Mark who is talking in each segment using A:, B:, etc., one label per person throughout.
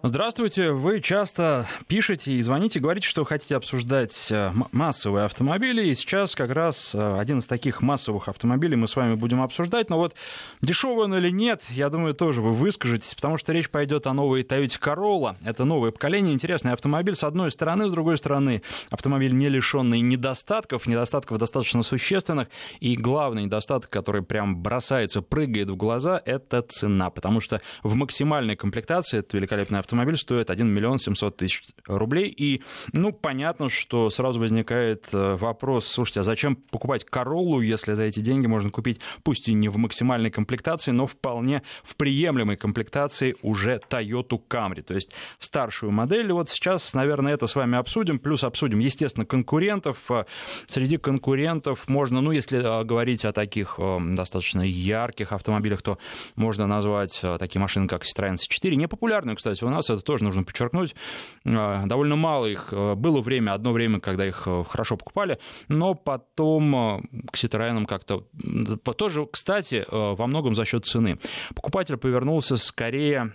A: Здравствуйте. Вы часто пишете и звоните, говорите, что хотите обсуждать э, массовые автомобили. И сейчас как раз э, один из таких массовых автомобилей мы с вами будем обсуждать. Но вот дешевый он или нет, я думаю, тоже вы выскажетесь, потому что речь пойдет о новой Toyota Corolla. Это новое поколение, интересный автомобиль с одной стороны, с другой стороны автомобиль не лишенный недостатков, недостатков достаточно существенных. И главный недостаток, который прям бросается, прыгает в глаза, это цена. Потому что в максимальной комплектации, это великолепный автомобиль стоит 1 миллион 700 тысяч рублей. И, ну, понятно, что сразу возникает э, вопрос, слушайте, а зачем покупать Короллу, если за эти деньги можно купить, пусть и не в максимальной комплектации, но вполне в приемлемой комплектации уже Toyota Camry, то есть старшую модель. Вот сейчас, наверное, это с вами обсудим, плюс обсудим, естественно, конкурентов. Э, среди конкурентов можно, ну, если э, говорить о таких достаточно ярких автомобилях, то можно назвать такие машины, как Citroёn C4. Непопулярную, кстати, у нас нас, это тоже нужно подчеркнуть. А, довольно мало их. А, было время, одно время, когда их а, хорошо покупали, но потом к Citroёn как-то... Тоже, кстати, во многом за счет цены. Покупатель повернулся скорее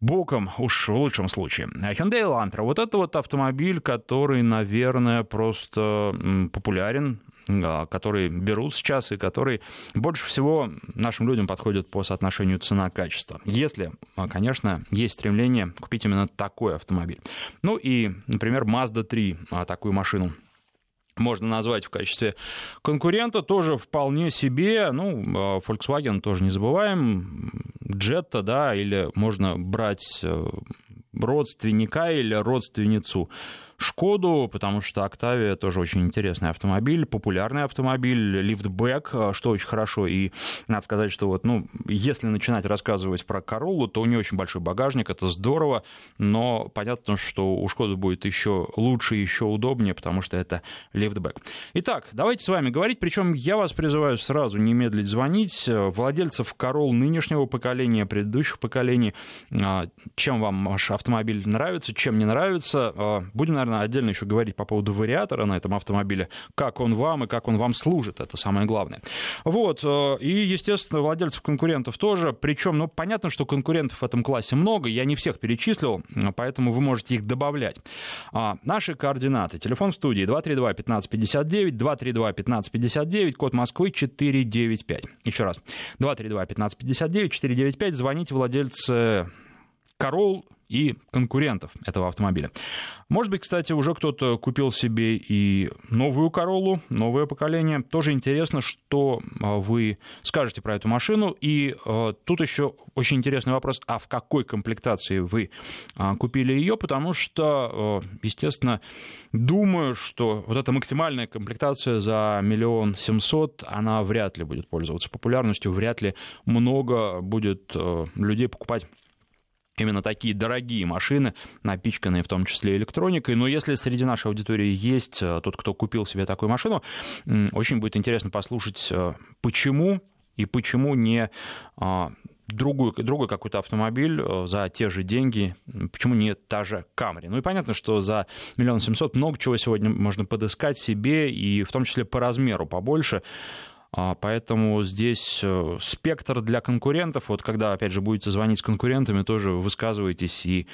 A: боком, уж в лучшем случае. Hyundai Elantra. Вот это вот автомобиль, который, наверное, просто популярен которые берут сейчас и которые больше всего нашим людям подходят по соотношению цена-качество. Если, а, конечно, есть стремление купить именно такой автомобиль. Ну и, например, Mazda 3, а, такую машину можно назвать в качестве конкурента, тоже вполне себе, ну, а, Volkswagen тоже не забываем, Jetta, да, или можно брать э, родственника или родственницу Шкоду, потому что Октавия тоже очень интересный автомобиль, популярный автомобиль, лифтбэк, э, что очень хорошо. И надо сказать, что вот, ну, если начинать рассказывать про Короллу, то у нее очень большой багажник, это здорово, но понятно, что у Шкоды будет еще лучше, еще удобнее, потому что это лифтбэк. Итак, давайте с вами говорить, причем я вас призываю сразу не медлить звонить. Владельцев Королл нынешнего поколения, предыдущих поколений, э, чем вам ваш автомобиль нравится, чем не нравится, э, будем, наверное, отдельно еще говорить по поводу вариатора на этом автомобиле, как он вам и как он вам служит, это самое главное. Вот, э, и, естественно, владельцев конкурентов тоже, причем, ну, понятно, что конкурентов в этом классе много, я не всех перечислил, поэтому вы можете их добавлять. А, наши координаты. Телефон в студии 232-1559, 232-1559, код Москвы 495. Еще раз, 232-1559, 495, звоните владельцы Корол и конкурентов этого автомобиля. Может быть, кстати, уже кто-то купил себе и новую Короллу, новое поколение. Тоже интересно, что а, вы скажете про эту машину. И а, тут еще очень интересный вопрос, а в какой комплектации вы а, купили ее, потому что, естественно, думаю, что вот эта максимальная комплектация за миллион семьсот, она вряд ли будет пользоваться популярностью, вряд ли много будет людей покупать именно такие дорогие машины, напичканные в том числе электроникой. Но если среди нашей аудитории есть э, тот, кто купил себе такую машину, очень будет интересно послушать, э, почему и почему не а, другой, другой какой-то автомобиль э, за те же деньги, почему не та же Камри. Ну и понятно, что за миллион семьсот много чего сегодня можно подыскать себе, и в том числе по размеру побольше. А, поэтому здесь э, спектр для конкурентов. Вот когда, опять же, будете звонить с конкурентами, тоже высказывайтесь и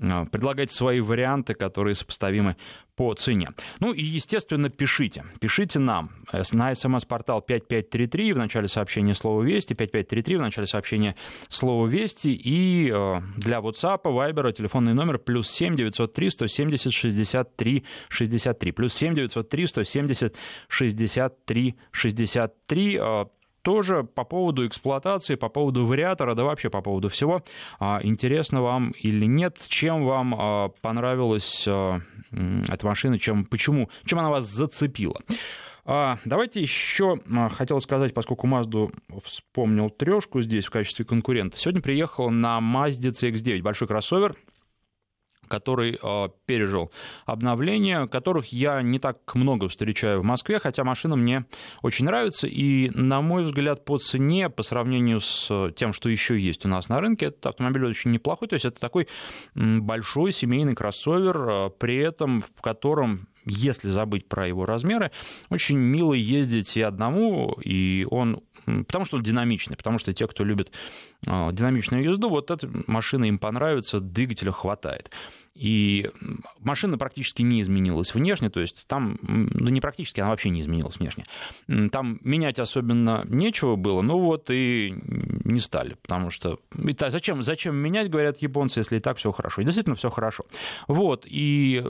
A: а, предлагайте свои варианты, которые сопоставимы по цене. Ну и, естественно, пишите. Пишите нам э, на смс-портал 5533 в начале сообщения слова «Вести», 5533 в начале сообщения слова «Вести» и э, для WhatsApp, Viber телефонный номер плюс 7 903 170 63 63 плюс 7 903 170 63 63 тоже по поводу эксплуатации, по поводу вариатора, да вообще по поводу всего. А, интересно вам или нет, чем вам а, понравилась а, эта машина, чем, почему, чем она вас зацепила. Давайте еще хотел сказать, поскольку Mazda вспомнил трешку здесь в качестве конкурента. Сегодня приехал на Mazda CX-9, большой кроссовер, который э, пережил обновления, которых я не так много встречаю в Москве, хотя машина мне очень нравится, и, на мой взгляд, по цене, по сравнению с тем, что еще есть у нас на рынке, этот автомобиль очень неплохой, то есть это такой большой семейный кроссовер, э, при этом в котором если забыть про его размеры, очень мило ездить и одному, и он потому что он динамичный, потому что те, кто любит а, динамичную езду, вот эта машина им понравится, двигателя хватает. И машина практически не изменилась внешне, то есть там, ну не практически, она вообще не изменилась внешне. Там менять особенно нечего было, ну вот и не стали, потому что зачем, зачем менять, говорят японцы, если и так все хорошо. И действительно все хорошо. Вот, и э,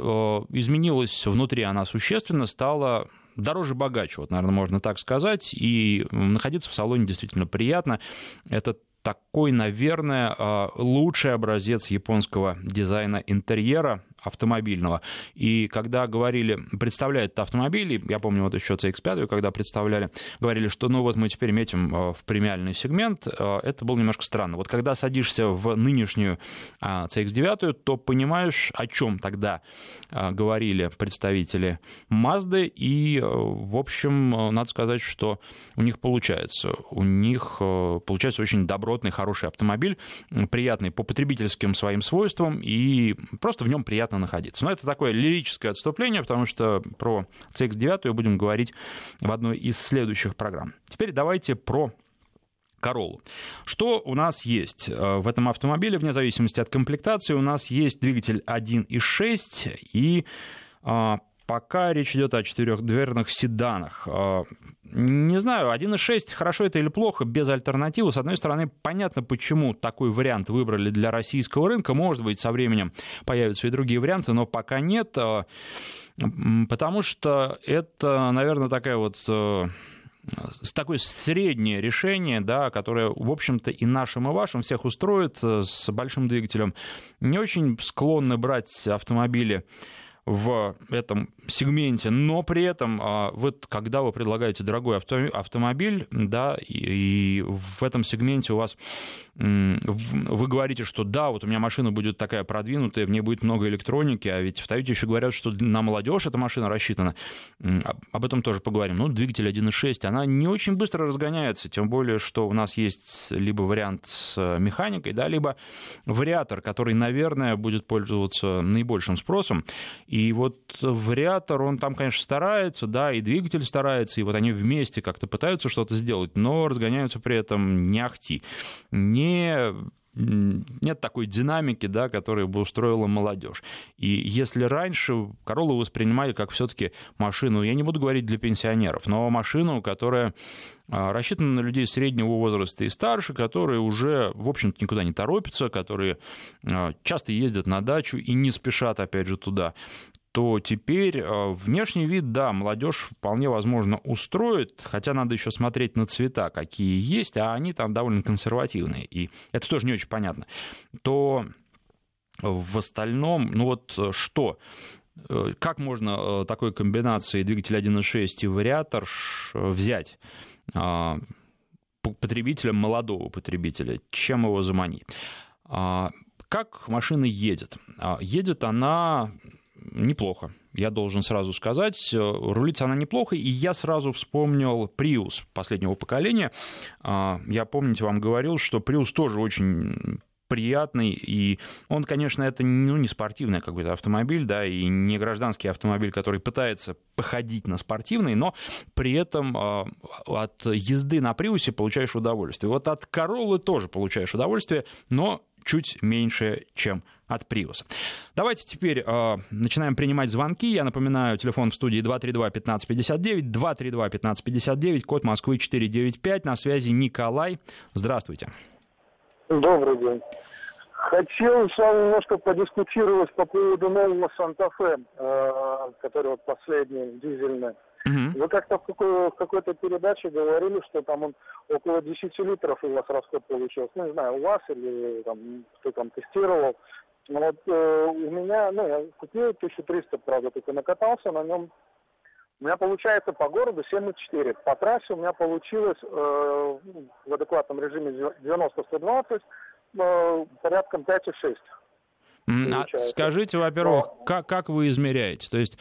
A: изменилась внутри она существенно, стала дороже богаче, вот, наверное, можно так сказать, и находиться в салоне действительно приятно. Это такой, наверное, а, лучший образец японского дизайна интерьера автомобильного. И когда говорили, представляют автомобили, я помню вот еще CX-5, когда представляли, говорили, что ну вот мы теперь метим э, в премиальный сегмент, э, это было немножко странно. Вот когда садишься в нынешнюю CX-9, то понимаешь, о чем тогда э, говорили представители Mazda, и, в общем, надо сказать, что у них получается. У них получается очень добротный, хороший автомобиль, приятный по потребительским своим свойствам, и просто в нем приятно приятно находиться. Но это такое лирическое отступление, потому что про CX-9 будем говорить в одной из следующих программ. Теперь давайте про Королу. Что у нас есть э, в этом автомобиле, вне зависимости от комплектации, у нас есть двигатель 1.6 и пока речь идет о четырехдверных седанах. А, не знаю, 1.6 хорошо это или плохо, без альтернативы. С одной стороны, понятно, почему такой вариант выбрали для российского рынка. Может быть, со временем появятся и другие варианты, но пока нет. А, потому что это, наверное, такая вот э, такое среднее решение, да, которое, в общем-то, и нашим, и вашим всех устроит э, с большим двигателем. Не очень склонны брать автомобили в этом сегменте, но при этом а, вот когда вы предлагаете дорогой автомобиль, да, и в этом сегменте у вас вы говорите, что да, вот у меня машина будет такая продвинутая, в ней будет много электроники, а ведь в Тойоте еще говорят, что на молодежь эта машина рассчитана. Об этом тоже поговорим. Ну, двигатель 1.6, она не очень быстро разгоняется, тем более, что у нас есть либо вариант с механикой, да, либо вариатор, который, наверное, будет пользоваться наибольшим спросом. И вот вариатор, он там, конечно, старается, да, и двигатель старается, и вот они вместе как-то пытаются что-то сделать, но разгоняются при этом не ахти. Не не нет такой динамики, да, которая бы устроила молодежь. И если раньше Королу воспринимали как все-таки машину, я не буду говорить для пенсионеров, но машину, которая а, рассчитана на людей среднего возраста и старше, которые уже, в общем-то, никуда не торопятся, которые а, часто ездят на дачу и не спешат, опять же, туда то теперь э, внешний вид, да, молодежь вполне возможно устроит, хотя надо еще смотреть на цвета, какие есть, а они там довольно консервативные, и это тоже не очень понятно, то в остальном, ну вот э, что? Э, как можно такой комбинацией двигатель 1.6 и вариатор взять потребителя, молодого потребителя? Чем его заманить? А, как машина едет? А, едет она неплохо. Я должен сразу сказать, э, рулится она неплохо, и я сразу вспомнил Prius последнего поколения. А, я, помните, вам говорил, что Prius тоже очень приятный, и он, конечно, это ну, не спортивный какой-то автомобиль, да, и не гражданский автомобиль, который пытается походить на спортивный, но при этом э, от езды на Приусе получаешь удовольствие. Вот от Короллы тоже получаешь удовольствие, но чуть меньше, чем от Prius. Давайте теперь э, начинаем принимать звонки. Я напоминаю, телефон в студии 232-1559, 232-1559, код Москвы 495. На связи Николай. Здравствуйте.
B: Добрый день. Хотел с вами немножко подискутировать по поводу нового Санта-Фе, э, который вот последний, дизельный. Угу. Вы как-то в, какой- в какой-то передаче говорили, что там он около 10 литров у вас расход получился. Ну, не знаю, у вас или там, кто там тестировал. Но вот э, у меня, ну, я купил 1300, правда, только накатался на нем. У меня получается по городу 7,4. По трассе у меня получилось э, в адекватном режиме 90-120 э, порядком 5,6.
A: А скажите, во-первых, Но... как, как вы измеряете? То есть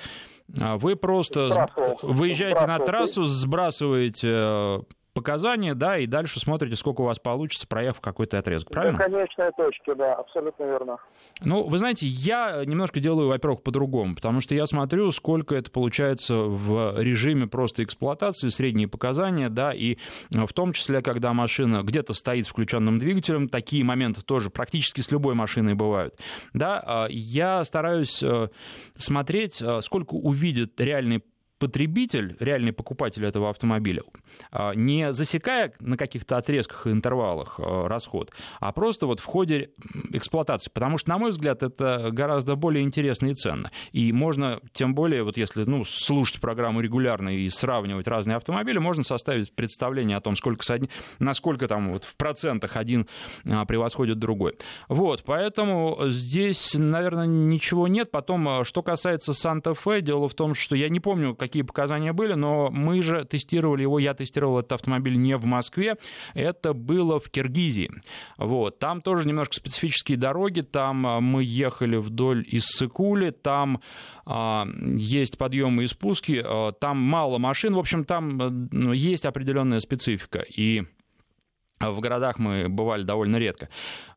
A: а, вы просто Сбрасывал. выезжаете Сбрасывал. на трассу, сбрасываете э, показания, да, и дальше смотрите, сколько у вас получится, проехав какой-то отрезок, правильно?
B: До конечной точки, да, абсолютно верно.
A: Ну, вы знаете, я немножко делаю, во-первых, по-другому, потому что я смотрю, сколько это получается в режиме просто эксплуатации, средние показания, да, и в том числе, когда машина где-то стоит с включенным двигателем, такие моменты тоже практически с любой машиной бывают, да, а, я стараюсь э, смотреть, э, сколько увидит реальный потребитель, реальный покупатель этого автомобиля, а, не засекая на каких-то отрезках и интервалах а, расход, а просто вот в ходе эксплуатации. Потому что, на мой взгляд, это гораздо более интересно и ценно. И можно, тем более, вот если ну, слушать программу регулярно и сравнивать разные автомобили, можно составить представление о том, сколько, насколько там вот в процентах один а, превосходит другой. Вот, поэтому здесь, наверное, ничего нет. Потом, что касается Санта-Фе, дело в том, что я не помню, какие показания были, но мы же тестировали его, я тестировал этот автомобиль не в Москве, это было в Киргизии. Вот. Там тоже немножко специфические дороги, там а, мы ехали вдоль Иссыкули, там а, есть подъемы и спуски, а, там мало машин, в общем, там ну, есть определенная специфика. И в городах мы бывали довольно редко.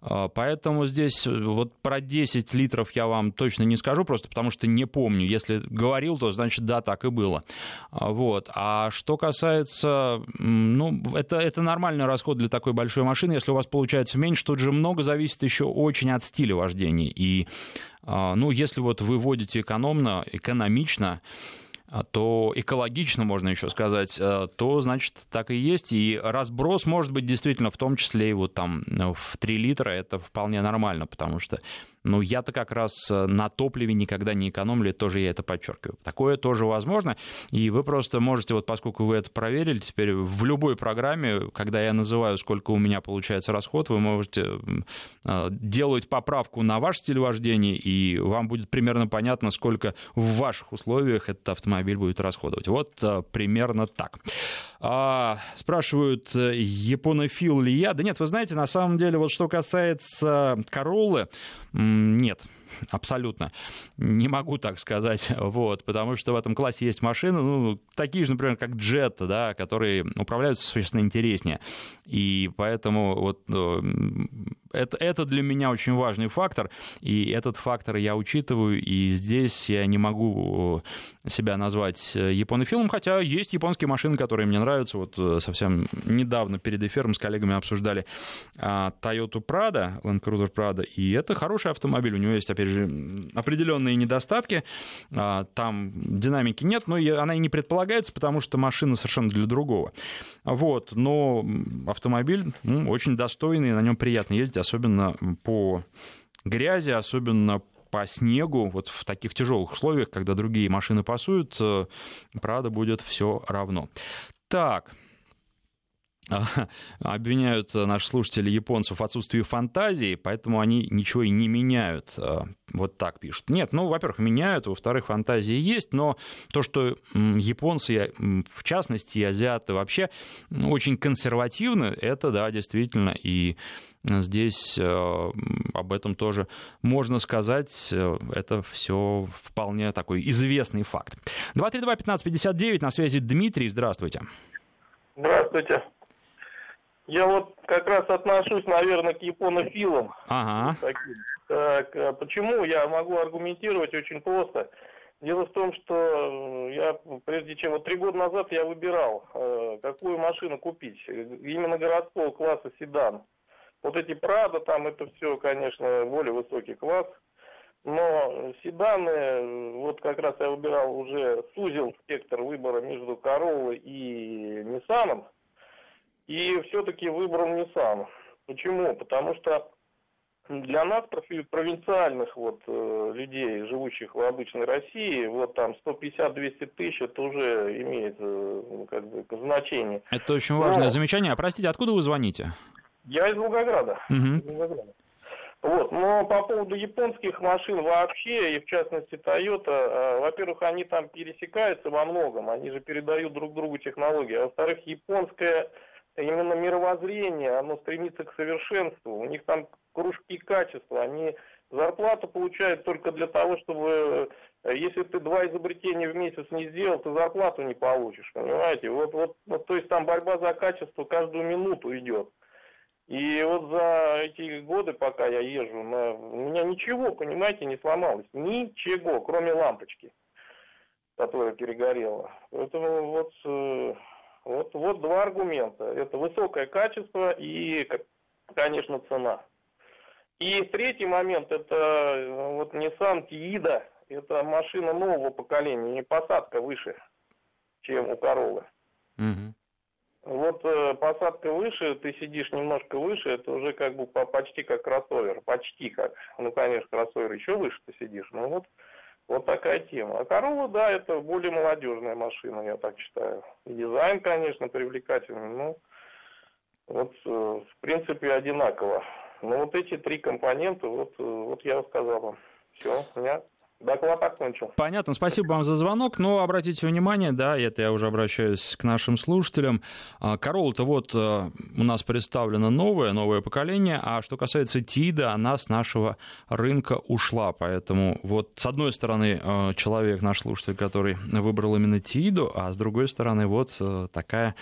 A: А, поэтому здесь э, вот про 10 литров я вам точно не скажу, просто потому что не помню. Если говорил, то значит да, так и было. А, вот. А что касается, ну, это, это нормальный расход для такой большой машины. Если у вас получается меньше, тут же много зависит еще очень от стиля вождения. И, а, ну, если вот вы водите экономно, экономично, а, то экологично, можно еще сказать, э, то, значит, так и есть. И разброс может быть действительно в том числе и вот там э, в 3 литра, это вполне нормально, потому что ну, я-то как раз э, на топливе никогда не экономлю, тоже я это подчеркиваю. Такое тоже возможно, и вы просто можете, вот поскольку вы это проверили, теперь в любой программе, когда я называю, сколько у меня получается расход, вы можете э, делать поправку на ваш стиль вождения, и вам будет примерно понятно, сколько в ваших условиях этот автомобиль будет расходовать. Вот э, примерно так. А, спрашивают, японофил ли я? Да нет, вы знаете, на самом деле, вот что касается Короллы, нет, абсолютно. Не могу так сказать, вот, потому что в этом классе есть машины, ну, такие же, например, как Jetta, да, которые управляются существенно интереснее. И поэтому вот э, это, это для меня очень важный фактор, и этот фактор я учитываю, и здесь я не могу э, себя назвать э, японофилом, хотя есть японские машины, которые мне нравятся. Вот совсем недавно перед эфиром с коллегами обсуждали а, Toyota Prado, Land Cruiser Prado, и это хороший автомобиль, у него есть, опять же, определенные недостатки, а, там динамики нет, но она и не предполагается, потому что машина совершенно для другого. Вот, но автомобиль ну, очень достойный, на нем приятно ездить, особенно по грязи, особенно по снегу, вот в таких тяжелых условиях, когда другие машины пасуют, э, правда, будет все равно. Так, обвиняют наши слушатели японцев в отсутствии фантазии, поэтому они ничего и не меняют. Э, вот так пишут. Нет, ну, во-первых, меняют, во-вторых, фантазии есть, но то, что японцы, в частности, и азиаты вообще очень консервативны, это, да, действительно, и здесь э, об этом тоже можно сказать. Э, это все вполне такой известный факт. 232-1559, на связи Дмитрий, здравствуйте.
C: Здравствуйте. Я вот как раз отношусь, наверное, к японофилам.
A: Ага.
C: Так, а почему? Я могу аргументировать очень просто. Дело в том, что э, я, прежде чем, вот три года назад я выбирал, э, какую машину купить. Именно городского класса седан. Вот эти Прада, там это все, конечно, более высокий класс. Но седаны, вот как раз я выбирал уже, сузил спектр выбора между Короллой и Ниссаном. И все-таки выбрал Nissan. Почему? Потому что для нас, провинциальных вот э, людей, живущих в обычной России, вот там 150-200 тысяч, это уже имеет э, как бы значение.
A: Это очень важное Но... замечание. А простите, откуда вы звоните?
C: Я из Волгограда.
A: Угу. Из Волгограда.
C: Вот, но по поводу японских машин вообще, и в частности Toyota, э, во-первых, они там пересекаются во многом, они же передают друг другу технологии, а во-вторых, японская именно мировоззрение, оно стремится к совершенству. У них там кружки качества, они зарплату получают только для того, чтобы э, если ты два изобретения в месяц не сделал, ты зарплату не получишь, понимаете? Вот, вот, вот, то есть там борьба за качество каждую минуту идет. И вот за эти годы, пока я езжу, у меня ничего, понимаете, не сломалось. Ничего, кроме лампочки, которая перегорела. Поэтому вот, э, вот, вот два аргумента. Это высокое качество и, конечно, цена. И третий момент, это э, вот Nissan Tiida, это машина нового поколения, не посадка выше, чем у Королы. Угу. Вот э, посадка выше, ты сидишь немножко выше, это уже как бы почти как кроссовер, почти как. Ну, конечно, кроссовер еще выше ты сидишь, но вот, вот такая тема. А Corolla, да, это более молодежная машина, я так считаю. И дизайн, конечно, привлекательный, но вот, э, в принципе, одинаково. Но вот эти три компонента, вот, э, вот я сказал вам. Все, у меня Доклад окончил.
A: Понятно, спасибо вам за звонок. Но обратите внимание, да, это я уже обращаюсь к нашим слушателям. А, Королла-то вот э, у нас представлено новое, новое поколение, а что касается ТИДа, она с нашего рынка ушла. Поэтому вот с одной стороны э, человек, наш слушатель, который выбрал именно ТИДу, а с другой стороны вот такая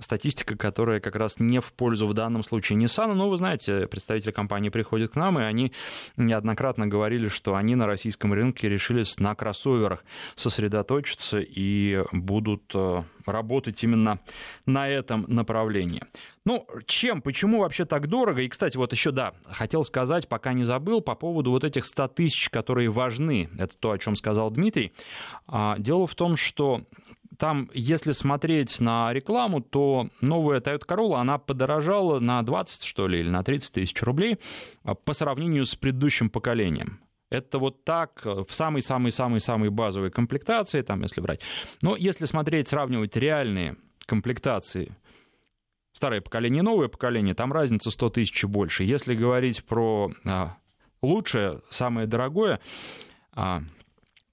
A: статистика, которая как раз не в пользу в данном случае Nissan. Но вы знаете, представители компании приходят к нам, и они неоднократно говорили, что они на российском рынке решились на кроссоверах сосредоточиться и будут э, работать именно на этом направлении. Ну, чем, почему вообще так дорого? И, кстати, вот еще, да, хотел сказать, пока не забыл, по поводу вот этих 100 тысяч, которые важны. Это то, о чем сказал Дмитрий. А, дело в том, что там, если смотреть на рекламу, то новая Toyota Corolla, она подорожала на 20, что ли, или на 30 тысяч рублей а, по сравнению с предыдущим поколением. Это вот так э, в самой-самой-самой-самой базовой комплектации, там, если брать. Но если смотреть, сравнивать реальные комплектации, старое поколение и новое поколение, там разница 100 тысяч больше. Если говорить про а, лучшее, самое дорогое, а,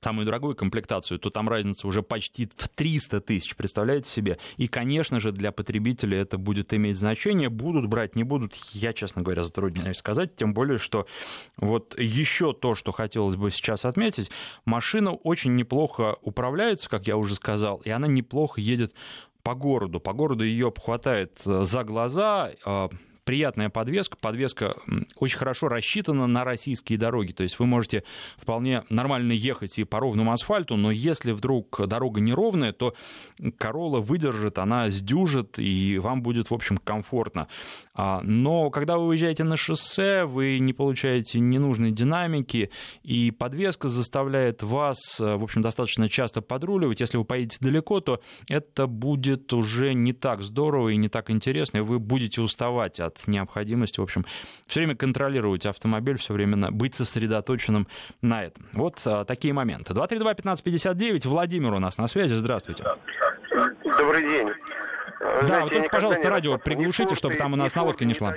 A: самую дорогую комплектацию, то там разница уже почти в 300 тысяч, представляете себе? И, конечно же, для потребителя это будет иметь значение. Будут брать, не будут, я, честно говоря, затрудняюсь сказать, тем более, что вот еще то, что хотелось бы сейчас отметить, машина очень неплохо управляется, как я уже сказал, и она неплохо едет по городу. По городу ее хватает за глаза, а, приятная подвеска. Подвеска очень хорошо рассчитана на российские дороги. То есть вы можете вполне нормально ехать и по ровному асфальту, но если вдруг дорога неровная, то Королла выдержит, она сдюжит, и вам будет, в общем, комфортно. А, но когда вы уезжаете на шоссе, вы не получаете ненужной динамики, и подвеска заставляет вас, в общем, достаточно часто подруливать. Если вы поедете далеко, то это будет уже не так здорово и не так интересно, и вы будете уставать от необходимости, в общем, все время контролировать автомобиль, все время быть сосредоточенным на этом. Вот а, такие моменты. 232-1559, Владимир у нас на связи, здравствуйте.
B: Добрый день.
A: Да, Знаете, вот только, пожалуйста, радио приглушите, чтобы там у нас наводка не шла.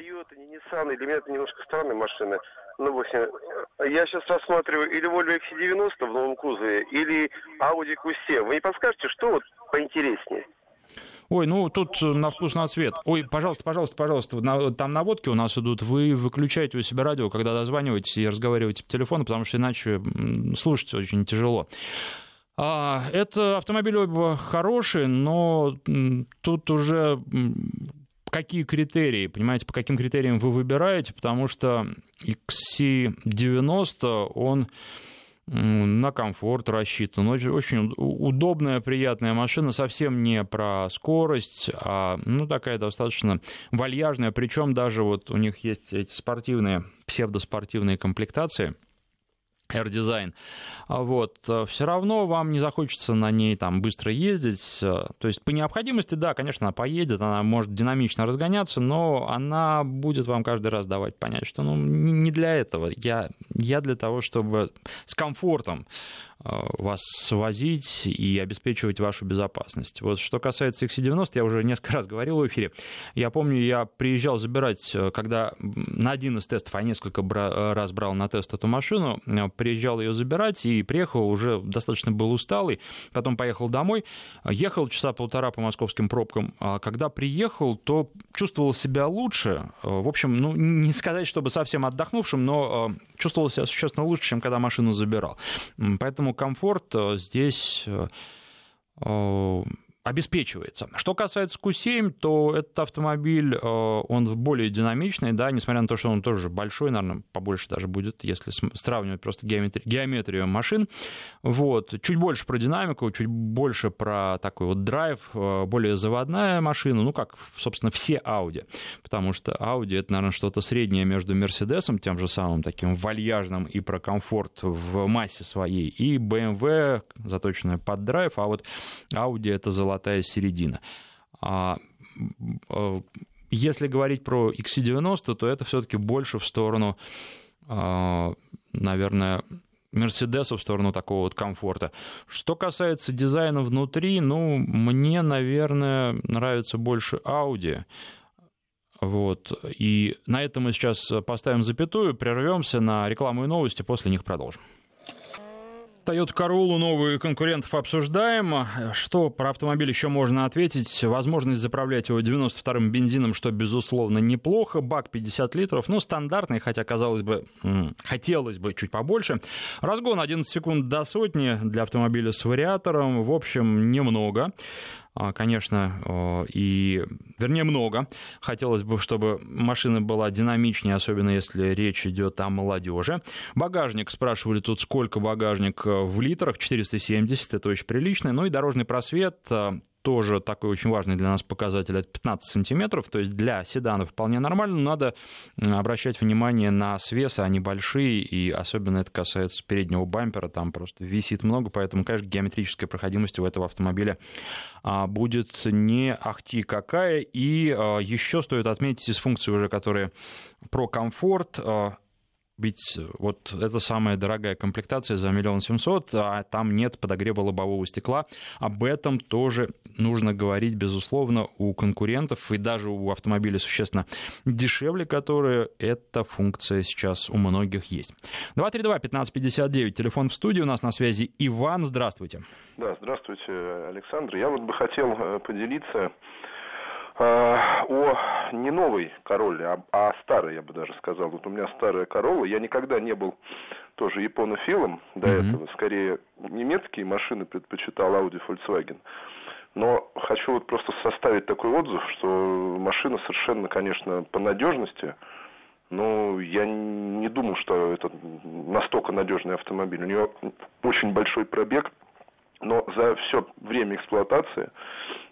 B: Nissan, для меня это немножко странная машина. Ну, в общем, я сейчас рассматриваю или Volvo XC90 в новом кузове, или Audi Q7. Вы не подскажете, что вот поинтереснее?
A: Ой, ну тут на вкус, на цвет. Ой, пожалуйста, пожалуйста, пожалуйста, на, там наводки у нас идут. Вы выключаете у себя радио, когда дозваниваетесь и разговариваете по телефону, потому что иначе слушать очень тяжело. А, это автомобиль оба хороший, но тут уже какие критерии, понимаете, по каким критериям вы выбираете, потому что XC90, он на комфорт рассчитан. Очень, очень удобная, приятная машина, совсем не про скорость, а ну, такая достаточно вальяжная. Причем даже вот у них есть эти спортивные, псевдоспортивные комплектации – R-дизайн, вот, все равно вам не захочется на ней там быстро ездить, то есть по необходимости, да, конечно, она поедет, она может динамично разгоняться, но она будет вам каждый раз давать понять, что ну, не для этого, я Я для того, чтобы с комфортом Э, вас свозить и обеспечивать вашу безопасность. Вот что касается XC90, я уже несколько раз говорил в эфире. Я помню, я приезжал забирать, э, когда на один из тестов, а несколько э, раз брал на тест эту машину, приезжал ее забирать и приехал, уже достаточно был усталый, потом поехал домой, ехал часа полтора по московским пробкам, а когда приехал, то чувствовал себя лучше, в общем, ну, не сказать, чтобы совсем отдохнувшим, но чувствовал себя существенно лучше, чем когда машину забирал. Поэтому Поэтому комфорт э, здесь э, э, обеспечивается. Что касается Q7, то этот автомобиль, э, он более динамичный, да, несмотря на то, что он тоже большой, наверное, побольше даже будет, если сравнивать просто геометри- геометрию машин. Вот. Чуть больше про динамику, чуть больше про такой вот драйв, э, более заводная машина, ну, как, собственно, все Audi, потому что Audi — это, наверное, что-то среднее между Мерседесом, тем же самым таким вальяжным и про комфорт в массе своей, и BMW, заточенная под драйв, а вот Audi — это золотая золотая середина. А, а, если говорить про XC90, то это все-таки больше в сторону, а, наверное, Мерседеса в сторону такого вот комфорта. Что касается дизайна внутри, ну, мне, наверное, нравится больше Audi. Вот. И на этом мы сейчас поставим запятую, прервемся на рекламу и новости, после них продолжим. Toyota Corolla новые конкурентов обсуждаем. Что про автомобиль еще можно ответить? Возможность заправлять его 92-м бензином, что, безусловно, неплохо. Бак 50 литров, ну, стандартный, хотя, казалось бы, хотелось бы чуть побольше. Разгон 11 секунд до сотни для автомобиля с вариатором. В общем, немного. А, конечно, и, вернее, много. Хотелось бы, чтобы машина была динамичнее, особенно если речь идет о молодежи. Багажник, спрашивали тут, сколько багажник э, в литрах, 470, это очень прилично. Ну и дорожный просвет, э, тоже такой очень важный для нас показатель, это 15 сантиметров, то есть для седанов вполне нормально, но надо обращать внимание на свес, они большие, и особенно это касается переднего бампера, там просто висит много, поэтому, конечно, геометрическая проходимость у этого автомобиля а, будет не ахти какая, и а, еще стоит отметить из функций уже, которые про комфорт, а, ведь вот это самая дорогая комплектация за миллион семьсот, а там нет подогрева лобового стекла. Об этом тоже нужно говорить, безусловно, у конкурентов и даже у автомобилей существенно дешевле, которые эта функция сейчас у многих есть. 232-1559, телефон в студии, у нас на связи Иван, здравствуйте.
D: Да, здравствуйте, Александр. Я вот бы хотел э, поделиться Э, о не новой короле, а, а старой, я бы даже сказал. Вот у меня старая корола. Я никогда не был тоже японофилом до mm-hmm. этого. Скорее, немецкие машины предпочитал Audi Volkswagen. Но хочу вот просто составить такой отзыв, что машина совершенно, конечно, по надежности, но я не думал, что это настолько надежный автомобиль. У нее очень большой пробег, но за все время эксплуатации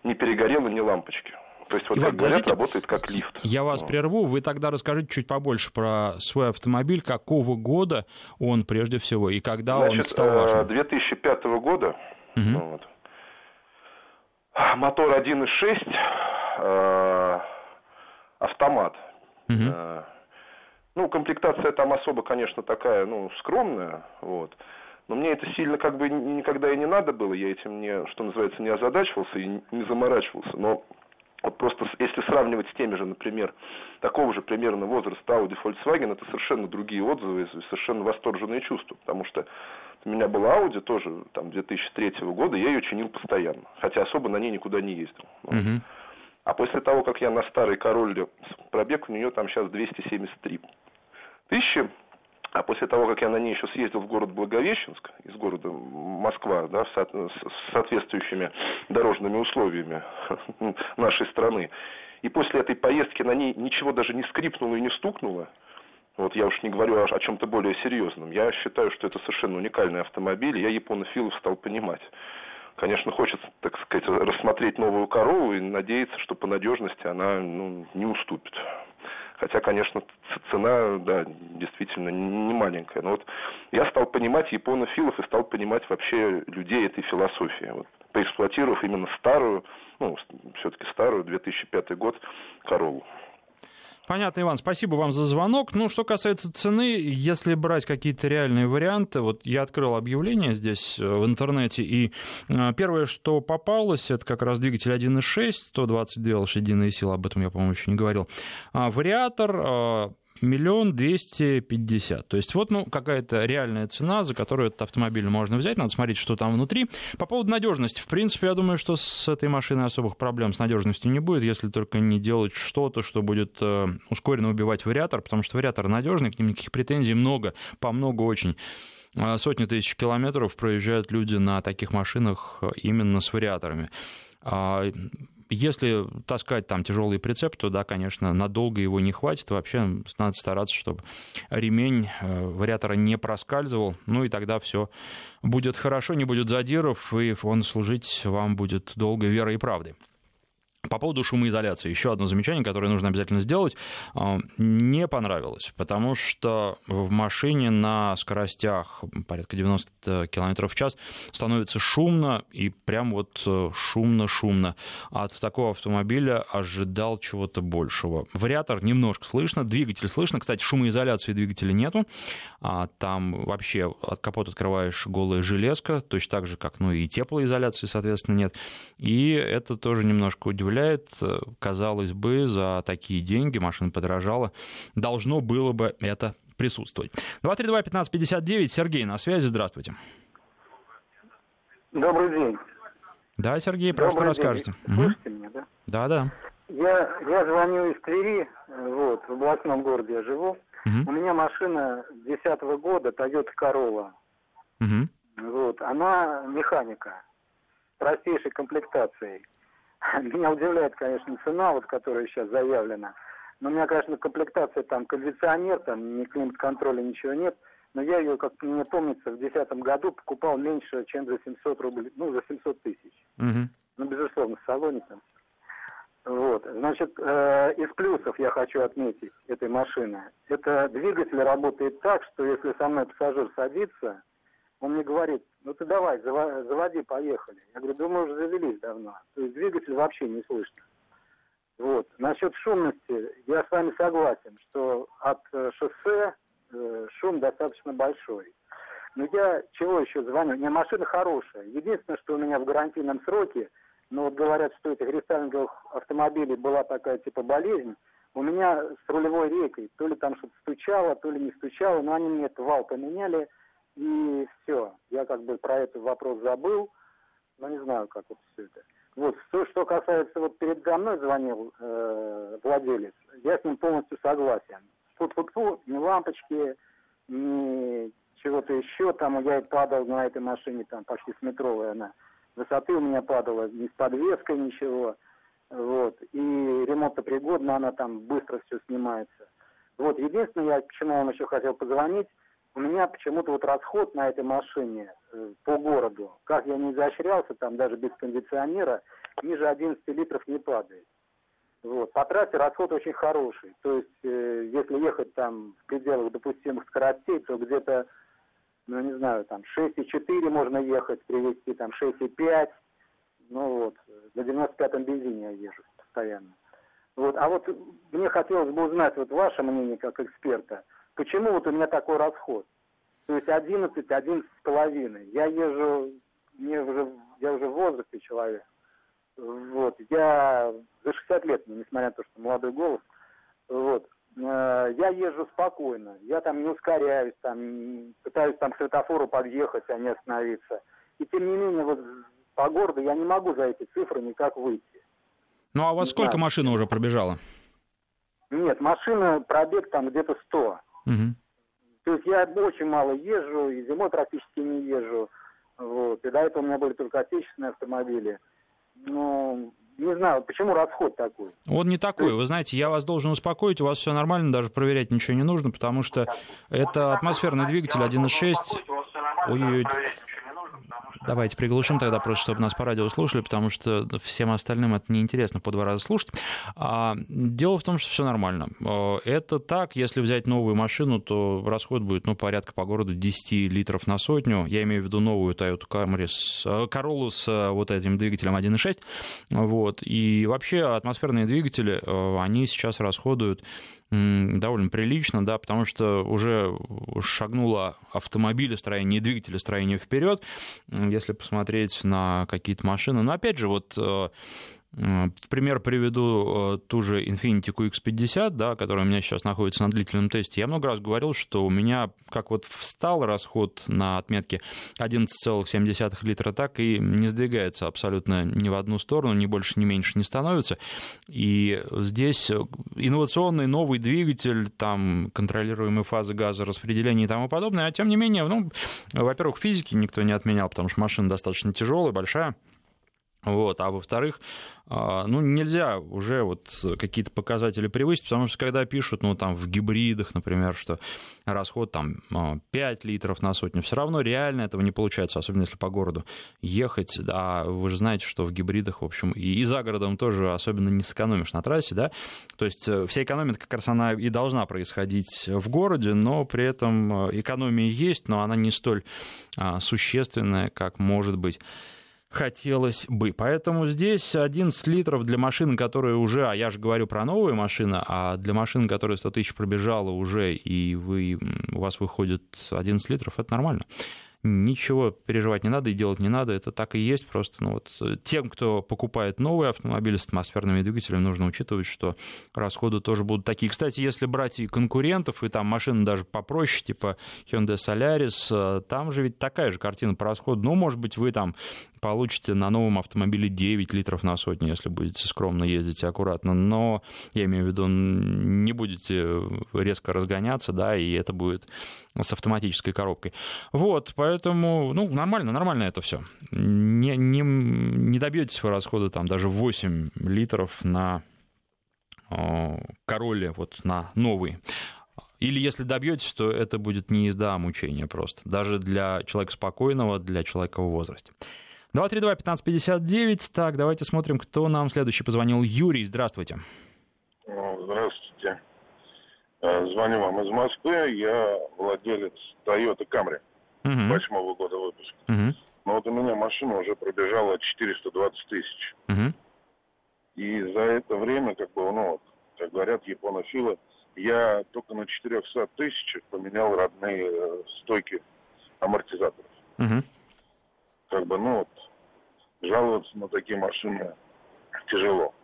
D: не перегорела ни лампочки. То есть, вот, Иван, как говорят, работает как лифт.
A: Я вас ну. прерву, вы тогда расскажите чуть побольше про свой автомобиль, какого года он прежде всего и когда Значит, он стал вашим?
D: 2005 э, года. Угу. Вот. Мотор 1.6, э, автомат. Угу. Э, ну, комплектация там особо, конечно, такая, ну, скромная, вот. Но мне это сильно как бы никогда и не надо было, я этим не, что называется, не озадачивался и не заморачивался. Но вот просто если сравнивать с теми же, например, такого же примерно возраста Audi Volkswagen, это совершенно другие отзывы и совершенно восторженные чувства, потому что у меня была Audi тоже там 2003 года, я ее чинил постоянно, хотя особо на ней никуда не ездил. Uh-huh. А после того, как я на старой Королле пробег, у нее там сейчас 273 тысячи, а после того, как я на ней еще съездил в город Благовещенск, из города Москва, да, с, соответствующими дорожными условиями нашей страны, и после этой поездки на ней ничего даже не скрипнуло и не стукнуло, вот я уж не говорю о, о чем-то более серьезном, я считаю, что это совершенно уникальный автомобиль, я японофилов стал понимать. Конечно, хочется, так сказать, рассмотреть новую корову и надеяться, что по надежности она ну, не уступит. Хотя, конечно, цена, да, действительно не маленькая. Но вот я стал понимать японофилов и стал понимать вообще людей этой философии. Вот, поэксплуатировав именно старую, ну, все-таки старую, 2005 год, корову.
A: Понятно, Иван, спасибо вам за звонок. Ну, что касается цены, если брать какие-то реальные варианты, вот я открыл объявление здесь э, в интернете, и э, первое, что попалось, это как раз двигатель 1.6, 122 лошадиные силы, об этом я, по-моему, еще не говорил. А, вариатор а, миллион двести пятьдесят. То есть вот ну, какая-то реальная цена, за которую этот автомобиль можно взять. Надо смотреть, что там внутри. По поводу надежности. В принципе, я думаю, что с этой машиной особых проблем с надежностью не будет, если только не делать что-то, что будет э, ускоренно убивать вариатор, потому что вариатор надежный, к ним никаких претензий много, по много очень э, сотни тысяч километров проезжают люди на таких машинах именно с вариаторами. Если таскать там тяжелый прицеп, то да, конечно, надолго его не хватит. Вообще надо стараться, чтобы ремень э, вариатора не проскальзывал. Ну и тогда все будет хорошо, не будет задиров, и он служить вам будет долго верой и правдой. По поводу шумоизоляции. Еще одно замечание, которое нужно обязательно сделать. А, не понравилось, потому что в машине на скоростях порядка 90 км в час становится шумно, и прям вот э, шумно-шумно. От такого автомобиля ожидал чего-то большего. Вариатор немножко слышно, двигатель слышно. Кстати, шумоизоляции двигателя нету. А там вообще от капота открываешь голая железка, точно так же, как ну, и теплоизоляции, соответственно, нет. И это тоже немножко удивляет удивляет. Казалось бы, за такие деньги машина подорожала. Должно было бы это присутствовать. 232-1559, Сергей на связи, здравствуйте.
B: Добрый день.
A: Да, Сергей, про Добрый что день. расскажете?
B: Слышите угу. меня, да?
A: Да, да.
B: Я, я звоню из Твери, вот, в областном городе я живу. Угу. У меня машина 2010 года, Toyota Corolla. Угу. Вот, она механика, простейшей комплектацией. Меня удивляет, конечно, цена, вот, которая сейчас заявлена. Но у меня, конечно, комплектация там кондиционер, там ни климат-контроля, ничего нет. Но я ее, как мне помнится, в 2010 году покупал меньше, чем за 700 рублей, ну, за 700 тысяч. Угу. Ну, безусловно, в салоне там. Вот, значит, э, из плюсов я хочу отметить этой машины. Это двигатель работает так, что если со мной пассажир садится, он мне говорит, ну ты давай, заводи, поехали. Я говорю, мы уже завелись давно. То есть двигатель вообще не слышно. Вот. Насчет шумности я с вами согласен, что от э, шоссе э, шум достаточно большой. Но я чего еще звоню? У меня машина хорошая. Единственное, что у меня в гарантийном сроке, ну вот говорят, что этих рестайлинговых автомобилей была такая типа болезнь, у меня с рулевой рейкой, то ли там что-то стучало, то ли не стучало, но они мне этот вал поменяли, и все. Я как бы про этот вопрос забыл, но не знаю, как вот все это. Вот, то, что касается, вот передо мной звонил э, владелец, я с ним полностью согласен. Фу-фу-фу, ни лампочки, ни чего-то еще, там я падал на этой машине, там почти с метровой она. Высоты у меня падала, ни с подвеской, ничего. Вот. И ремонтопригодна, она там быстро все снимается. Вот, единственное, я почему вам еще хотел позвонить, у меня почему-то вот расход на этой машине э, по городу, как я не изощрялся, там даже без кондиционера, ниже 11 литров не падает. Вот. По трассе расход очень хороший. То есть, э, если ехать там в пределах допустимых скоростей, то где-то, ну, не знаю, там 6,4 можно ехать, привезти там 6,5. Ну вот, на 95-м бензине я езжу постоянно. Вот. А вот мне хотелось бы узнать вот ваше мнение как эксперта – Почему вот у меня такой расход? То есть 11, 11 с половиной. Я езжу, мне уже, я уже в возрасте человек. Вот, я за 60 лет, несмотря на то, что молодой голос. Вот, э, я езжу спокойно. Я там не ускоряюсь, там, пытаюсь там к светофору подъехать, а не остановиться. И тем не менее, вот по городу я не могу за эти цифры никак выйти.
A: Ну а у вас не сколько знаю. машина уже пробежала?
B: Нет, машина, пробег там где-то 100. Угу. То есть я очень мало езжу, и зимой практически не езжу. Вот. И до этого у меня были только отечественные автомобили. Ну, не знаю, почему расход такой.
A: Он не такой. Вы знаете, я вас должен успокоить, у вас все нормально, даже проверять ничего не нужно, потому что это атмосферный двигатель 1.6. Ой-ой-ой. Давайте приглушим тогда просто, чтобы нас по радио слушали, потому что всем остальным это неинтересно по два раза слушать. А, дело в том, что все нормально. А, это так, если взять новую машину, то расход будет ну, порядка по городу 10 литров на сотню. Я имею в виду новую Toyota Camry с Corolla с э, вот этим двигателем 1.6. Вот. И вообще атмосферные двигатели, они сейчас расходуют довольно прилично, да, потому что уже шагнуло автомобилестроение и двигателестроение вперед, если посмотреть на какие-то машины. Но опять же, вот в пример приведу э, ту же Infiniti QX50, да, которая у меня сейчас находится на длительном тесте. Я много раз говорил, что у меня как вот встал расход на отметке 11,7 литра, так и не сдвигается абсолютно ни в одну сторону, ни больше, ни меньше не становится. И здесь инновационный новый двигатель, там контролируемые фазы газа, распределения и тому подобное. А тем не менее, ну, во-первых, физики никто не отменял, потому что машина достаточно тяжелая, большая. Вот. А во-вторых, а, ну, нельзя уже вот какие-то показатели превысить, потому что когда пишут, ну, там, в гибридах, например, что расход там 5 а, литров на сотню, все равно реально этого не получается, особенно если по городу ехать, а вы же знаете, что в гибридах, в общем, и, за городом тоже особенно не сэкономишь на трассе, да, то есть э, вся экономия как раз она и должна происходить в городе, но при этом э, экономия есть, но она не столь а, существенная, как может быть хотелось бы. Поэтому здесь 11 литров для машин, которые уже, а я же говорю про новые машины, а для машин, которые 100 тысяч пробежала уже, и вы, у вас выходит 11 литров, это нормально ничего переживать не надо и делать не надо, это так и есть просто. Ну, вот, э, тем, кто покупает новые автомобили с атмосферными двигателями, нужно учитывать, что расходы тоже будут такие. Кстати, если брать и конкурентов, и там машины даже попроще, типа Hyundai Solaris, э, там же ведь такая же картина по расходу. Ну, может быть, вы там получите на новом автомобиле 9 литров на сотню, если будете скромно ездить и аккуратно, но я имею в виду, не будете резко разгоняться, да, и это будет с автоматической коробкой. Вот, поэтому, ну, нормально, нормально это все. Не, не, не добьетесь вы расхода там даже 8 литров на короле, вот на новый. Или если добьетесь, то это будет не езда, а мучение просто. Даже для человека спокойного, для человека в возрасте. 232-1559. Так, давайте смотрим, кто нам следующий позвонил. Юрий, здравствуйте.
E: Здравствуйте. Э, звоню вам из Москвы. Я владелец Toyota Camry угу. восьмого года выпуска. Угу. Но вот у меня машина уже пробежала 420 тысяч. Угу. И за это время, как бы, ну, вот, как говорят японофилы, я только на 400 тысячах поменял родные э, стойки амортизаторов. Угу. Как бы, ну, вот, жаловаться на такие машины тяжело.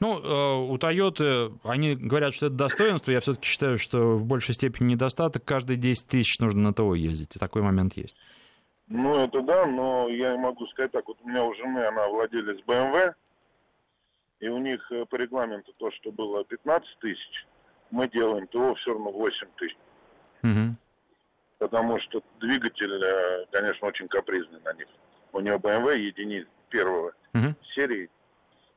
A: Ну, э, у Toyota, они говорят, что это достоинство. Я все-таки считаю, что в большей степени недостаток. Каждые 10 тысяч нужно на ТО ездить. И такой момент есть.
E: Ну, это да, но я могу сказать так. Вот у меня у жены, она владелец BMW, и у них э, по регламенту то, что было 15 тысяч, мы делаем ТО все равно 8 тысяч. Угу. Потому что двигатель, э, конечно, очень капризный на них. У него BMW единиц первого угу. серии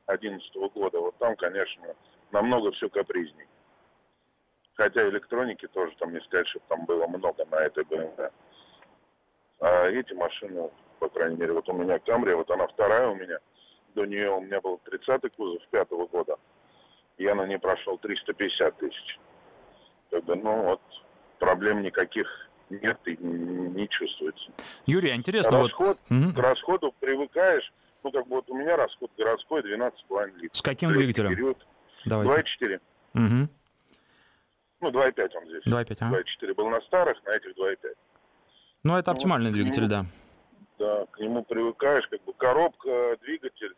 E: 2011 года, вот там, конечно, намного все капризней. Хотя электроники тоже там не сказать, что там было много на этой BMW. А эти машины, по крайней мере, вот у меня Камри, вот она вторая у меня. До нее у меня был 30-й кузов пятого года. Я на ней прошел 350 тысяч. Тогда, ну вот, проблем никаких нет и не чувствуется.
A: Юрий, а интересно,
E: Расход, вот... К расходу привыкаешь, ну, как бы вот у меня расход городской 12,5 литров.
A: С каким двигателем? Период
E: 2,4. Угу. Ну, 2,5 он здесь. 2,5, ага. 2,4 был на старых, на этих 2,5.
A: Ну, это ну, оптимальный вот, двигатель, нему, да.
E: Да, к нему привыкаешь, как бы коробка, двигатель,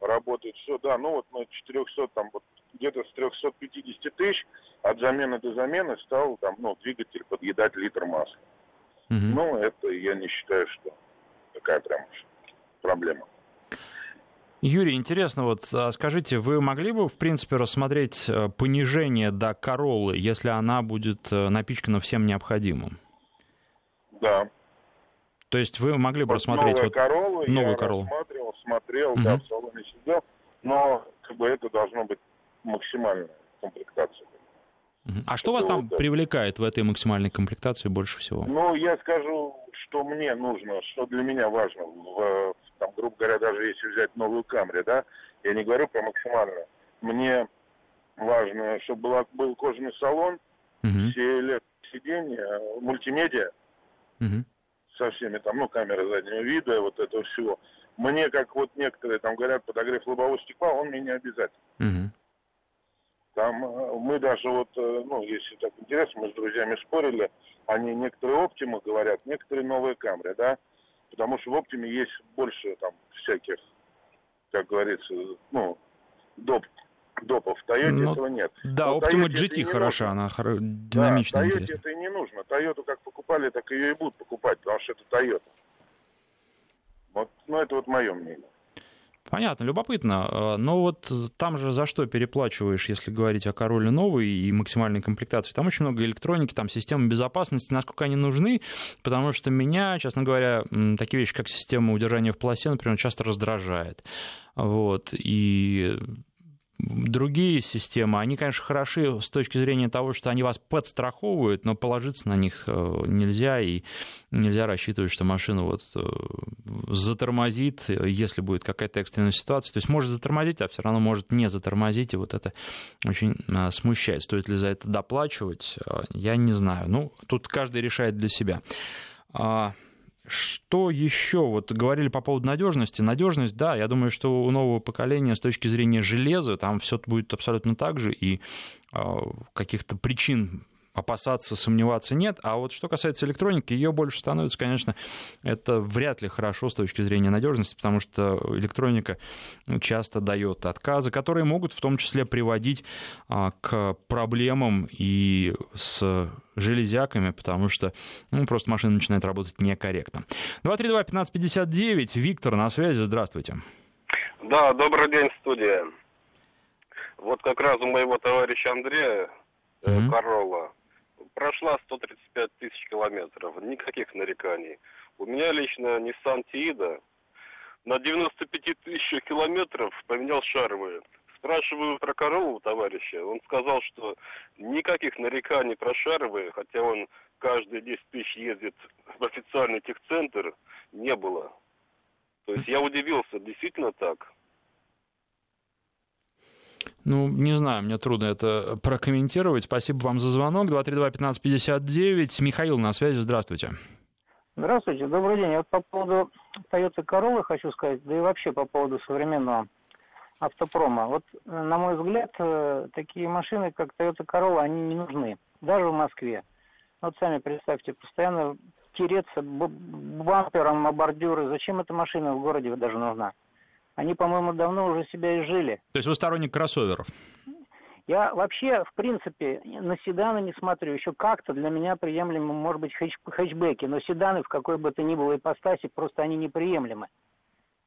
E: работает все, да, ну вот на 400, там вот где-то с 350 тысяч от замены до замены стал там, ну, двигатель подъедать литр масла. Угу. Ну, это я не считаю, что такая прям проблема.
A: Юрий, интересно, вот а скажите, вы могли бы, в принципе, рассмотреть э, понижение до Короллы, если она будет э, напичкана всем необходимым?
E: Да.
A: То есть вы могли бы вот рассмотреть
E: вот
A: Королла,
E: новую я Короллу? рассматривал, смотрел, угу. да, в салоне сидел, но как бы это должно быть максимальная комплектация.
A: А что это вас там вот, привлекает в этой максимальной комплектации больше всего?
E: Ну, я скажу, что мне нужно, что для меня важно, в, там, грубо говоря, даже если взять новую Камри, да, я не говорю про максимально, мне важно, чтобы была, был кожаный салон, угу. все сиденья, мультимедиа, угу. со всеми там, ну, камеры заднего вида, вот этого всего. Мне, как вот некоторые там говорят, подогрев лобового стекла, он мне не обязательно. Угу. Там э, мы даже вот, э, ну, если так интересно, мы с друзьями спорили, они некоторые оптимы говорят, некоторые новые камеры, да, потому что в оптиме есть больше там всяких, как говорится, ну, доп, допов. В Toyota ну, этого нет.
A: Да, Но Optima GT хороша, она хор... динамичная,
E: да, Toyota это и не нужно. Toyota как покупали, так ее и будут покупать, потому что это Toyota. Вот, ну, это вот мое мнение.
A: Понятно, любопытно. А, но вот там же за что переплачиваешь, если говорить о короле новой и максимальной комплектации? Там очень много электроники, там системы безопасности, насколько они нужны, потому что меня, честно говоря, такие вещи, как система удержания в полосе, например, часто раздражает. Вот. И другие системы, они, конечно, хороши с точки зрения того, что они вас подстраховывают, но положиться на них э, нельзя, и нельзя рассчитывать, что машина вот э, затормозит, если будет какая-то экстренная ситуация. То есть может затормозить, а все равно может не затормозить, и вот это очень э, смущает. Стоит ли за это доплачивать, я не знаю. Ну, тут каждый решает для себя. А, что еще? Вот говорили по поводу надежности. Надежность, да, я думаю, что у нового поколения с точки зрения железа там все будет абсолютно так же, и э, каких-то причин опасаться, сомневаться нет. А вот что касается электроники, ее больше становится, конечно, это вряд ли хорошо с точки зрения надежности, потому что электроника часто дает отказы, которые могут в том числе приводить а, к проблемам и с железяками, потому что ну, просто машина начинает работать некорректно. 232-1559, Виктор на связи, здравствуйте.
F: Да, добрый день, студия. Вот как раз у моего товарища Андрея mm-hmm. Королла прошла 135 тысяч километров, никаких нареканий. У меня лично Nissan Tiida на 95 тысяч километров поменял шаровые. Спрашиваю про корову товарища, он сказал, что никаких нареканий про шаровые, хотя он каждые 10 тысяч ездит в официальный техцентр, не было. То есть я удивился, действительно так.
A: Ну, не знаю, мне трудно это прокомментировать. Спасибо вам за звонок. 232-1559. Михаил на связи. Здравствуйте.
G: Здравствуйте, добрый день. Вот по поводу Toyota Corolla хочу сказать, да и вообще по поводу современного автопрома. Вот, на мой взгляд, э, такие машины, как Toyota Corolla, они не нужны. Даже в Москве. Вот сами представьте, постоянно тереться бампером о бордюры. Зачем эта машина в городе даже нужна? Они, по-моему, давно уже себя изжили.
A: То есть вы сторонник кроссоверов?
G: Я вообще, в принципе, на седаны не смотрю. Еще как-то для меня приемлемы, может быть, хэтч хэтчбеки, но седаны в какой бы то ни было ипостаси, просто они неприемлемы.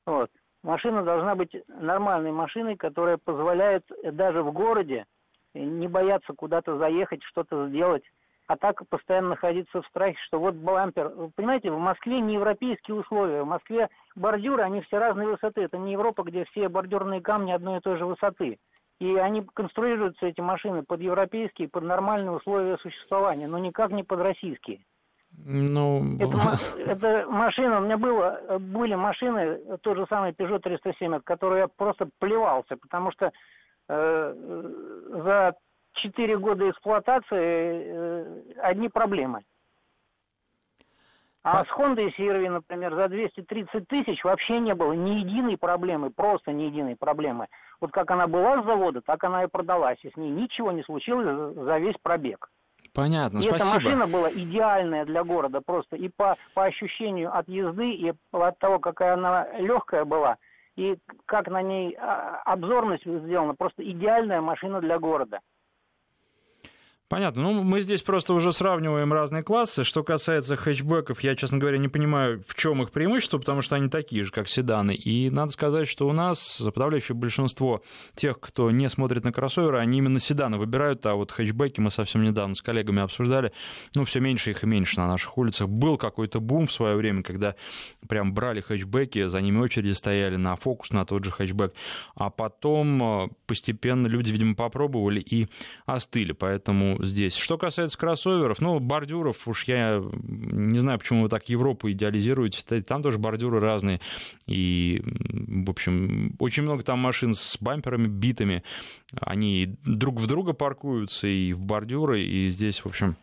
G: Вот. Машина должна быть нормальной машиной, которая позволяет даже в городе не бояться куда-то заехать, что-то сделать а так постоянно находиться в страхе, что вот бампер. Понимаете, в Москве не европейские условия. В Москве бордюры, они все разной высоты. Это не Европа, где все бордюрные камни одной и той же высоты. И они конструируются, эти машины, под европейские, под нормальные условия существования, но никак не под российские. Ну... Это, это машина, у меня было, были машины, тот же самый Peugeot 307, от которой я просто плевался, потому что э, за четыре года эксплуатации э, одни проблемы. А с Honda CRV, например, за 230 тысяч вообще не было ни единой проблемы, просто ни единой проблемы. Вот как она была с завода, так она и продалась, и с ней ничего не случилось за весь пробег.
A: Понятно,
G: и
A: спасибо.
G: эта машина была идеальная для города просто и по, по ощущению от езды, и от того, какая она легкая была, и как на ней а, обзорность сделана, просто идеальная машина для города.
A: Понятно. Ну, мы здесь просто уже сравниваем разные классы. Что касается хэтчбеков, я, честно говоря, не понимаю, в чем их преимущество, потому что они такие же, как седаны. И надо сказать, что у нас подавляющее большинство тех, кто не смотрит на кроссоверы, они именно седаны выбирают, а вот хэтчбеки мы совсем недавно с коллегами обсуждали, ну, все меньше их и меньше на наших улицах. Был какой-то бум в свое время, когда прям брали хэтчбеки, за ними очереди стояли на фокус, на тот же хэтчбек. А потом э, постепенно люди, видимо, попробовали и остыли. Поэтому Здесь. Что касается кроссоверов, ну, бордюров уж я не знаю, почему вы так Европу идеализируете. Там тоже бордюры разные. И, в общем, очень много там машин с бамперами битыми. Они друг в друга паркуются и в бордюры, и здесь, в общем,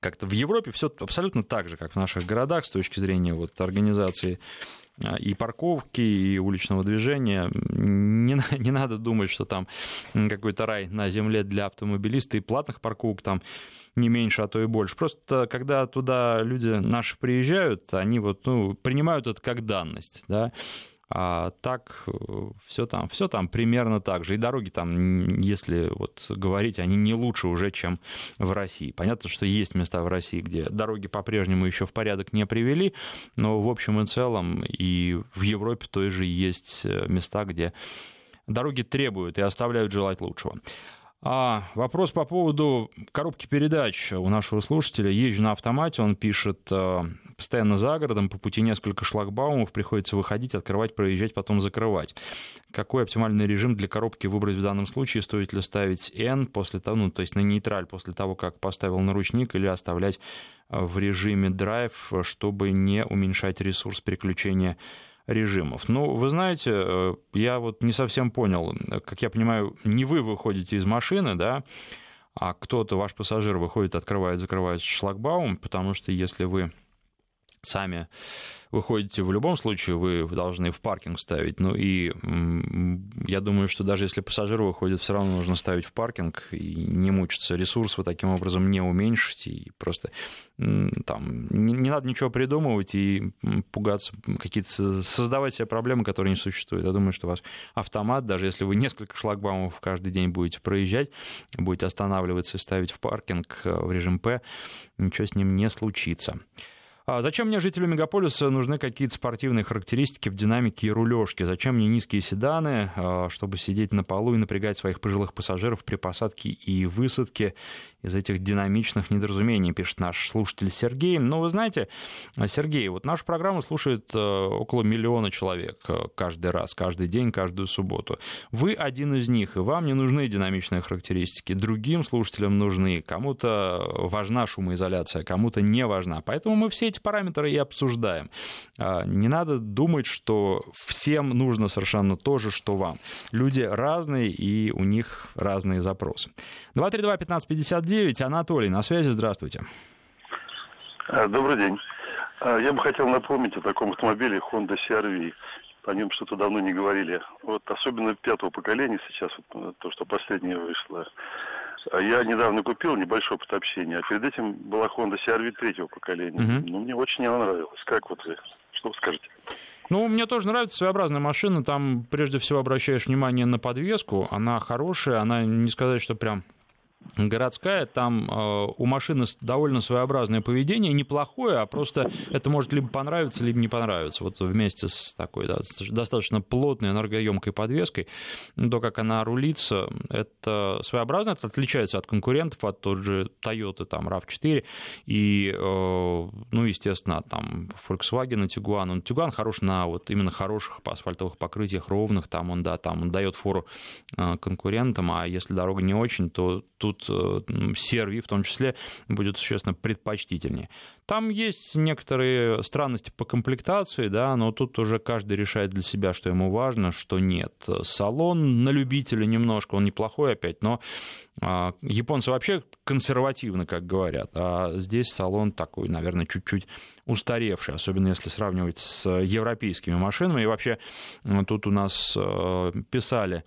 A: как-то в Европе все абсолютно так же, как в наших городах с точки зрения вот, организации и парковки, и уличного движения. Не, не надо думать, что там какой-то рай на земле для автомобилиста, и платных парковок там не меньше, а то и больше. Просто когда туда люди наши приезжают, они вот, ну, принимают это как данность, да, а так э, все там, все там примерно так же. И дороги там, если вот говорить, они не лучше уже, чем в России. Понятно, что есть места в России, где дороги по-прежнему еще в порядок не привели, но в общем и целом и в Европе тоже есть э, места, где дороги требуют и оставляют желать лучшего. А, вопрос по поводу коробки передач у нашего слушателя. Езжу на автомате, он пишет, э, постоянно за городом, по пути несколько шлагбаумов, приходится выходить, открывать, проезжать, потом закрывать. Какой оптимальный режим для коробки выбрать в данном случае? Стоит ли ставить N после того, ну, то есть на нейтраль после того, как поставил наручник, или оставлять э, в режиме драйв, чтобы не уменьшать ресурс переключения режимов. Ну, вы знаете, э, я вот не совсем понял, как я понимаю, не вы выходите из машины, да, а кто-то, ваш пассажир, выходит, открывает, закрывает шлагбаум, потому что если вы сами выходите в любом случае, вы должны в паркинг ставить. Ну и я думаю, что даже если пассажир выходит, все равно нужно ставить в паркинг и не мучиться. Ресурс вы таким образом не уменьшите. И просто там не, не надо ничего придумывать и пугаться, какие-то создавать себе проблемы, которые не существуют. Я думаю, что ваш автомат, даже если вы несколько шлагбаумов каждый день будете проезжать, будете останавливаться и ставить в паркинг э, в режим П, ничего с ним не случится. А зачем мне, жителю мегаполиса, нужны какие-то спортивные характеристики в динамике и рулежке? Зачем мне низкие седаны, а, чтобы сидеть на полу и напрягать своих пожилых пассажиров при посадке и высадке из этих динамичных недоразумений, пишет наш слушатель Сергей. Ну, вы знаете, Сергей, вот нашу программу слушает э, около миллиона человек э, каждый раз, каждый день, каждую субботу. Вы один из них, и вам не нужны динамичные характеристики. Другим слушателям нужны. Кому-то важна шумоизоляция, кому-то не важна. Поэтому мы все эти параметры и обсуждаем. А, не надо думать, что всем нужно совершенно то же, что вам. Люди разные, и у них разные запросы. 232-1559, Анатолий, на связи, здравствуйте.
H: А, добрый день. А, я бы хотел напомнить о таком автомобиле Honda CR-V. О нем что-то давно не говорили. Вот особенно пятого поколения сейчас, вот, то, что последнее вышло. А я недавно купил небольшой опыт общения, а перед этим была Honda CR-V третьего поколения. Угу. Ну, мне очень она нравилась. Как вот вы? Что вы скажете?
A: Ну, мне тоже нравится своеобразная машина. Там, прежде всего, обращаешь внимание на подвеску. Она хорошая, она, не сказать, что прям городская, там э, у машины довольно своеобразное поведение, неплохое, а просто это может либо понравиться, либо не понравиться. Вот вместе с такой да, достаточно плотной энергоемкой подвеской, то, как она рулится, это своеобразно, это отличается от конкурентов, от тот же Toyota, там, RAV4, и, э, ну, естественно, там, Volkswagen, Tiguan. Он, Tiguan хорош на вот именно хороших асфальтовых покрытиях, ровных, там он, да, там он дает фору э, конкурентам, а если дорога не очень, то тут э, серви в том числе будет существенно предпочтительнее. Там есть некоторые странности по комплектации, да, но тут уже каждый решает для себя, что ему важно, что нет. Салон на любителя немножко, он неплохой опять, но а, японцы вообще консервативны, как говорят, а здесь салон такой, наверное, чуть-чуть устаревший, особенно если сравнивать с европейскими машинами. И вообще тут у нас э, писали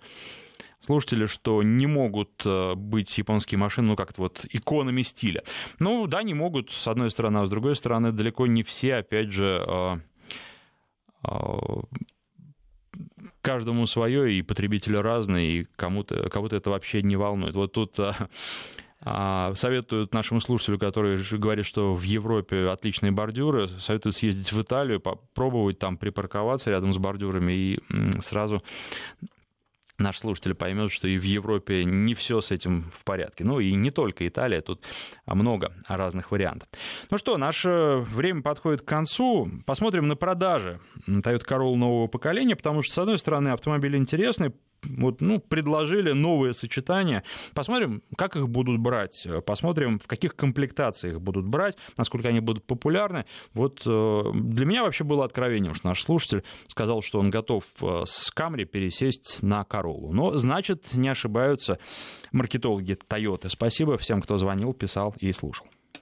A: слушатели, что не могут э, быть японские машины, ну, как-то вот иконами стиля. Ну, да, не могут, с одной стороны, а с другой стороны, далеко не все, опять же, э, э, каждому свое, и потребители разные, и кому-то, кого-то это вообще не волнует. Вот тут а, советуют нашему слушателю, который говорит, что в Европе отличные бордюры, советуют съездить в Италию, попробовать там припарковаться рядом с бордюрами и сразу наш слушатель поймет, что и в Европе не все с этим в порядке. Ну и не только Италия, тут много разных вариантов. Ну что, наше время подходит к концу. Посмотрим на продажи Toyota Corolla нового поколения, потому что, с одной стороны, автомобиль интересный, вот, ну, предложили новые сочетания. Посмотрим, как их будут брать, посмотрим, в каких комплектациях будут брать, насколько они будут популярны. Вот э, для меня вообще было откровением, что наш слушатель сказал, что он готов э, с Камри пересесть на Королу. Но, значит, не ошибаются маркетологи Toyota. Спасибо всем, кто звонил, писал и слушал.